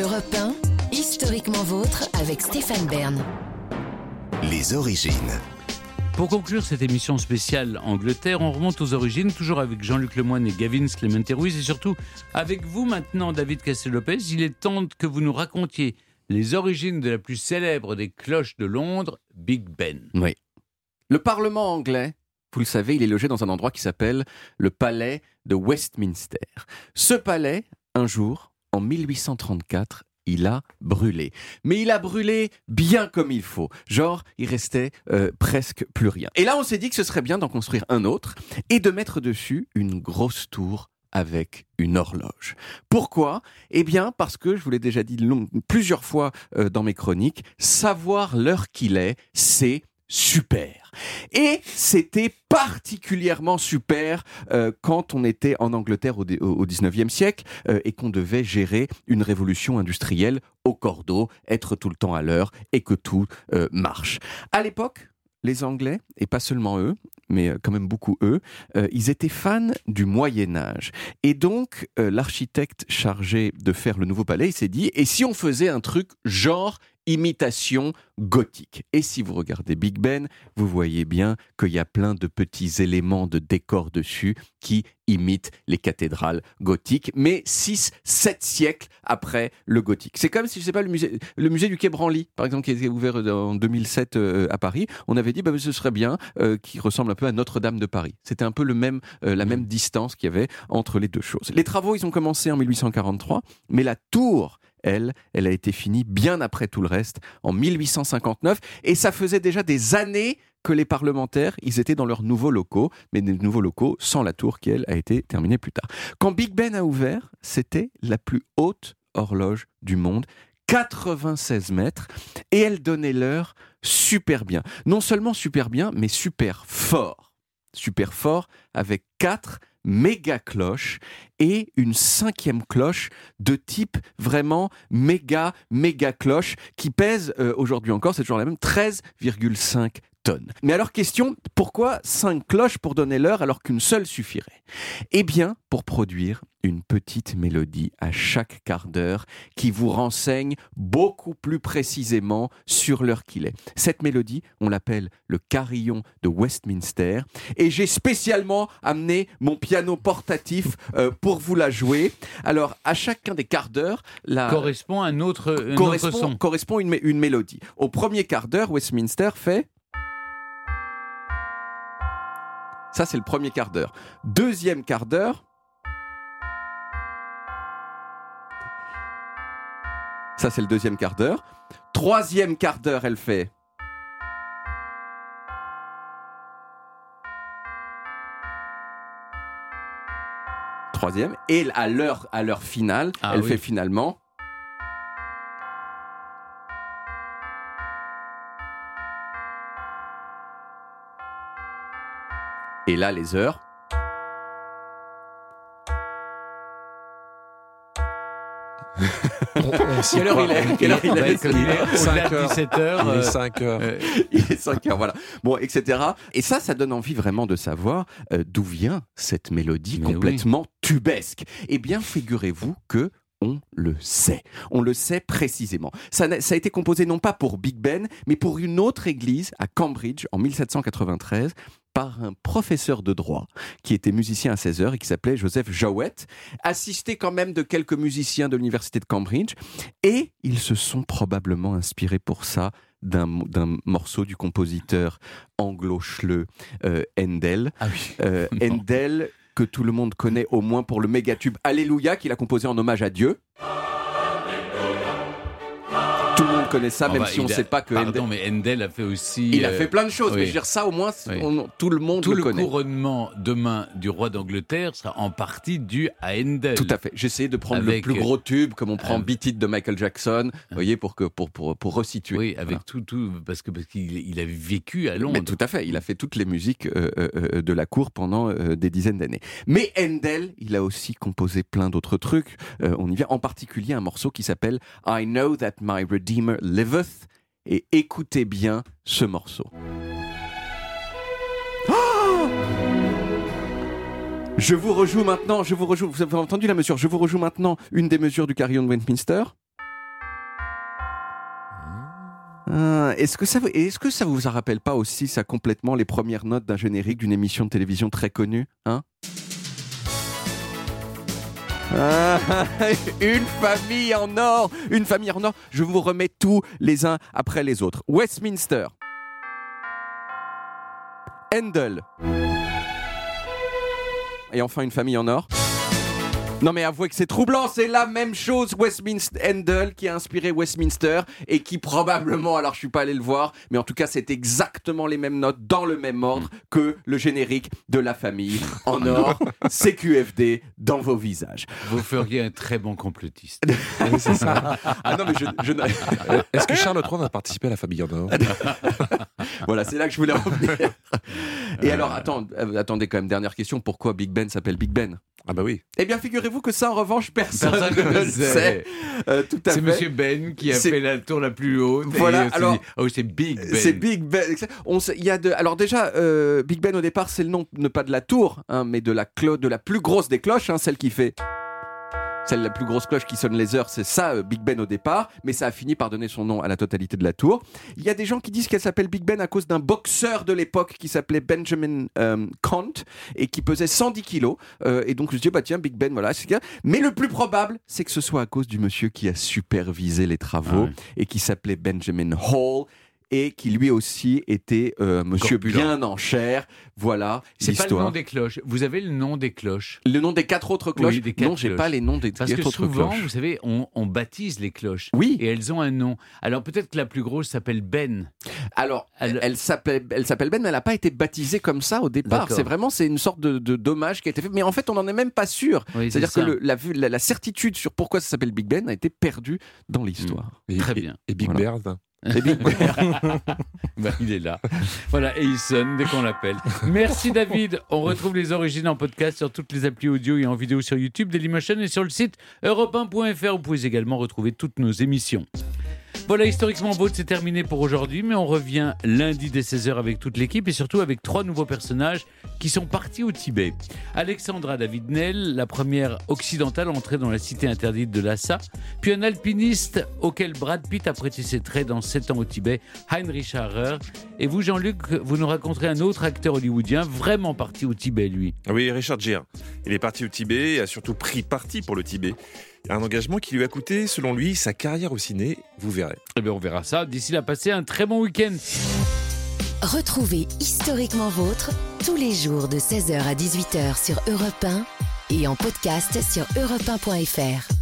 Europe 1, historiquement vôtre avec Stéphane Bern. Les origines. Pour conclure cette émission spéciale Angleterre, on remonte aux origines, toujours avec Jean-Luc Lemoyne et Gavin Clemente Ruiz, et surtout avec vous maintenant, David Castel-Lopez. Il est temps que vous nous racontiez les origines de la plus célèbre des cloches de Londres, Big Ben. Oui. Le Parlement anglais, vous le savez, il est logé dans un endroit qui s'appelle le palais de Westminster. Ce palais, un jour, en 1834, il a brûlé. Mais il a brûlé bien comme il faut. Genre, il restait euh, presque plus rien. Et là, on s'est dit que ce serait bien d'en construire un autre et de mettre dessus une grosse tour avec une horloge. Pourquoi? Eh bien parce que, je vous l'ai déjà dit plusieurs fois euh, dans mes chroniques, savoir l'heure qu'il est, c'est super. Et c'était particulièrement super euh, quand on était en Angleterre au, au 19e siècle euh, et qu'on devait gérer une révolution industrielle au cordeau, être tout le temps à l'heure et que tout euh, marche. À l'époque, les Anglais, et pas seulement eux, mais euh, quand même beaucoup eux, euh, ils étaient fans du Moyen Âge. Et donc, euh, l'architecte chargé de faire le nouveau palais, il s'est dit, et si on faisait un truc genre imitation gothique Et si vous regardez Big Ben, vous voyez bien qu'il y a plein de petits éléments de décor dessus qui imitent les cathédrales gothiques, mais 6, 7 siècles après le gothique. C'est comme si, je sais pas, le musée, le musée du Quai Branly, par exemple, qui a été ouvert en 2007 euh, à Paris, on avait dit, bah, ce serait bien euh, qui ressemble un peu à Notre-Dame de Paris. C'était un peu le même, euh, la même distance qu'il y avait entre les deux choses. Les travaux, ils ont commencé en 1843, mais la tour, elle, elle a été finie bien après tout le reste, en 1859, et ça faisait déjà des années que les parlementaires, ils étaient dans leurs nouveaux locaux, mais des nouveaux locaux sans la tour qui, elle, a été terminée plus tard. Quand Big Ben a ouvert, c'était la plus haute horloge du monde, 96 mètres, et elle donnait l'heure super bien. Non seulement super bien, mais super fort. Super fort, avec quatre méga cloches et une cinquième cloche de type vraiment méga, méga cloche qui pèse euh, aujourd'hui encore, c'est toujours la même, 13,5 Mais alors question, pourquoi 5 cloches pour donner l'heure alors qu'une seule suffirait? Eh bien, pour produire une petite mélodie à chaque quart d'heure qui vous renseigne beaucoup plus précisément sur l'heure qu'il est. Cette mélodie, on l'appelle le carillon de Westminster et j'ai spécialement amené mon piano portatif euh, pour vous la jouer. Alors, à chacun des quarts d'heure, la Correspond à un autre, un autre correspond, son. correspond une, une mélodie. Au premier quart d'heure, Westminster fait. Ça, c'est le premier quart d'heure. Deuxième quart d'heure. Ça, c'est le deuxième quart d'heure. Troisième quart d'heure, elle fait. Troisième. Et à l'heure, à l'heure finale, Ah elle oui. fait finalement. Et là, les heures. Quelle heure il est? Quelle heure il est? Comme il est au-delà de 17 heures. Il est 5 heures. euh, Il est 5 heures, voilà. Bon, etc. Et ça, ça donne envie vraiment de savoir euh, d'où vient cette mélodie Mais complètement tubesque. Eh bien, figurez-vous que on le sait. On le sait précisément. Ça a été composé non pas pour Big Ben, mais pour une autre église à Cambridge en 1793 par un professeur de droit qui était musicien à 16 heures et qui s'appelait Joseph Jowett, assisté quand même de quelques musiciens de l'université de Cambridge. Et ils se sont probablement inspirés pour ça d'un morceau du compositeur anglo-chleux euh, Handel. Ah oui. Euh. Handel, que tout le monde connaît au moins pour le méga-tube Alléluia qu'il a composé en hommage à Dieu. Connaît ça, même bah, si on ne sait pas que Pardon, mais Handel a fait aussi. Il a euh, fait plein de choses, oui. mais je veux dire ça au moins, Oui. on- tout le monde Tout le, le connaît. couronnement demain du roi d'Angleterre sera en partie dû à Handel. Tout à fait. J'essayais de prendre Avec- le plus gros tube, comme on prend euh, Beat It de Michael Jackson, vous voyez, pour, que, pour, pour, pour resituer. Oui, avec Voilà. tout, tout, parce que parce qu'il il a vécu à Londres. Mais tout à fait, il a fait toutes les musiques euh, euh, euh, de la cour pendant euh, des dizaines d'années. Mais Handel, il a aussi composé plein d'autres trucs. Euh, on y vient, en particulier un morceau qui s'appelle I Know That My Redeemer Leveth et écoutez bien ce morceau. Je vous rejoue maintenant, je vous rejoue, vous avez entendu la mesure, je vous rejoue maintenant une des mesures du carillon de Westminster. Euh, est-ce que, ça, est vous en rappelle pas aussi, ça complètement, les premières notes d'un générique d'une émission de télévision très connue hein? Ah, Une famille en or, une famille en or. Je vous remets tous les uns après les autres. Westminster, Handel, et enfin une famille en or. Non mais avouez que c'est troublant, c'est la même chose Westminster Handel qui a inspiré Westminster et qui probablement, alors je suis pas allé le voir, mais en tout cas c'est exactement les mêmes notes dans le même ordre que le générique de la famille en or, CQFD dans vos visages. Vous feriez un très bon complotiste. Oui, c'est ça. Ah non mais je, Euh, Est-ce que Charles III a participé à la famille en or? Voilà c'est là que je voulais en venir. Et alors attends, euh, attendez quand même dernière question, pourquoi Big Ben s'appelle Big Ben? Ah bah oui. Eh bien figurez-vous que ça en revanche personne, Personne ne le sait. Euh, tout à C'est. Monsieur Ben qui a fait la tour la plus haute. Voilà, alors- dit, oh, c'est Big Ben. C'est Big Ben. On sait- il y a de, alors déjà, euh, Big Ben au départ, c'est le nom, ne pas de la tour, hein, mais de la clo- de la plus grosse des cloches, hein, celle qui fait. Celle la plus grosse cloche qui sonne les heures, c'est ça, euh, Big Ben au départ, mais ça a fini par donner son nom à la totalité de la tour. Il y a des gens qui disent qu'elle s'appelle Big Ben à cause d'un boxeur de l'époque qui s'appelait Benjamin euh, Kant et qui pesait 110 kilos. Euh, et donc je dis, bah tiens, Big Ben, voilà. c'est. Mais le plus probable, c'est que ce soit à cause du monsieur qui a supervisé les travaux Ah ouais. et qui s'appelait Benjamin Hall et qui lui aussi était euh, monsieur Corpulent. bien en chair. Voilà C'est pas le nom des cloches. Vous avez le nom des cloches. Le nom des quatre autres cloches Oui, des quatre Non, j'ai cloches. pas les noms des Parce quatre que autres souvent, cloches. vous savez, on, on baptise les cloches. Oui. Et elles ont un nom. Alors peut-être que la plus grosse s'appelle Ben. Alors, Elle- elle, s'appelle, elle s'appelle Ben, mais elle n'a pas été baptisée comme ça au départ. D'accord. C'est vraiment, c'est une sorte de, de dommage qui a été fait. Mais en fait, on n'en est même pas sûr. Oui, C'est-à-dire c'est que le- la, vue- la, la certitude sur pourquoi ça s'appelle Big Ben a été perdue dans l'histoire. Et, Très et- bien. Et Big Voilà. Bird Ben- Ben, il est là. Voilà, et il sonne dès qu'on l'appelle. Merci David. On retrouve les origines en podcast sur toutes les applis audio et en vidéo sur YouTube, Dailymotion et sur le site europe1.fr. Vous pouvez également retrouver toutes nos émissions. Voilà, historiquement vôtre, c'est terminé pour aujourd'hui, mais on revient lundi dès 16h avec toute l'équipe et surtout avec trois nouveaux personnages qui sont partis au Tibet. Alexandra David Nel, la première occidentale entrée dans la cité interdite de Lhasa, puis un alpiniste auquel Brad Pitt a prêté ses traits dans 7 ans au Tibet, Heinrich Harrer. Et vous, Jean-Luc, vous nous raconterez un autre acteur hollywoodien vraiment parti au Tibet, lui. Oui, Richard Gere. Il est parti au Tibet et a surtout pris parti pour le Tibet. Un engagement qui lui a coûté, selon lui, sa carrière au ciné. Vous verrez. Eh bien, on verra ça. D'ici là, passez un très bon week-end. Retrouvez Historiquement Vôtre tous les jours de 16h à 18h sur Europe 1 et en podcast sur europe1.fr.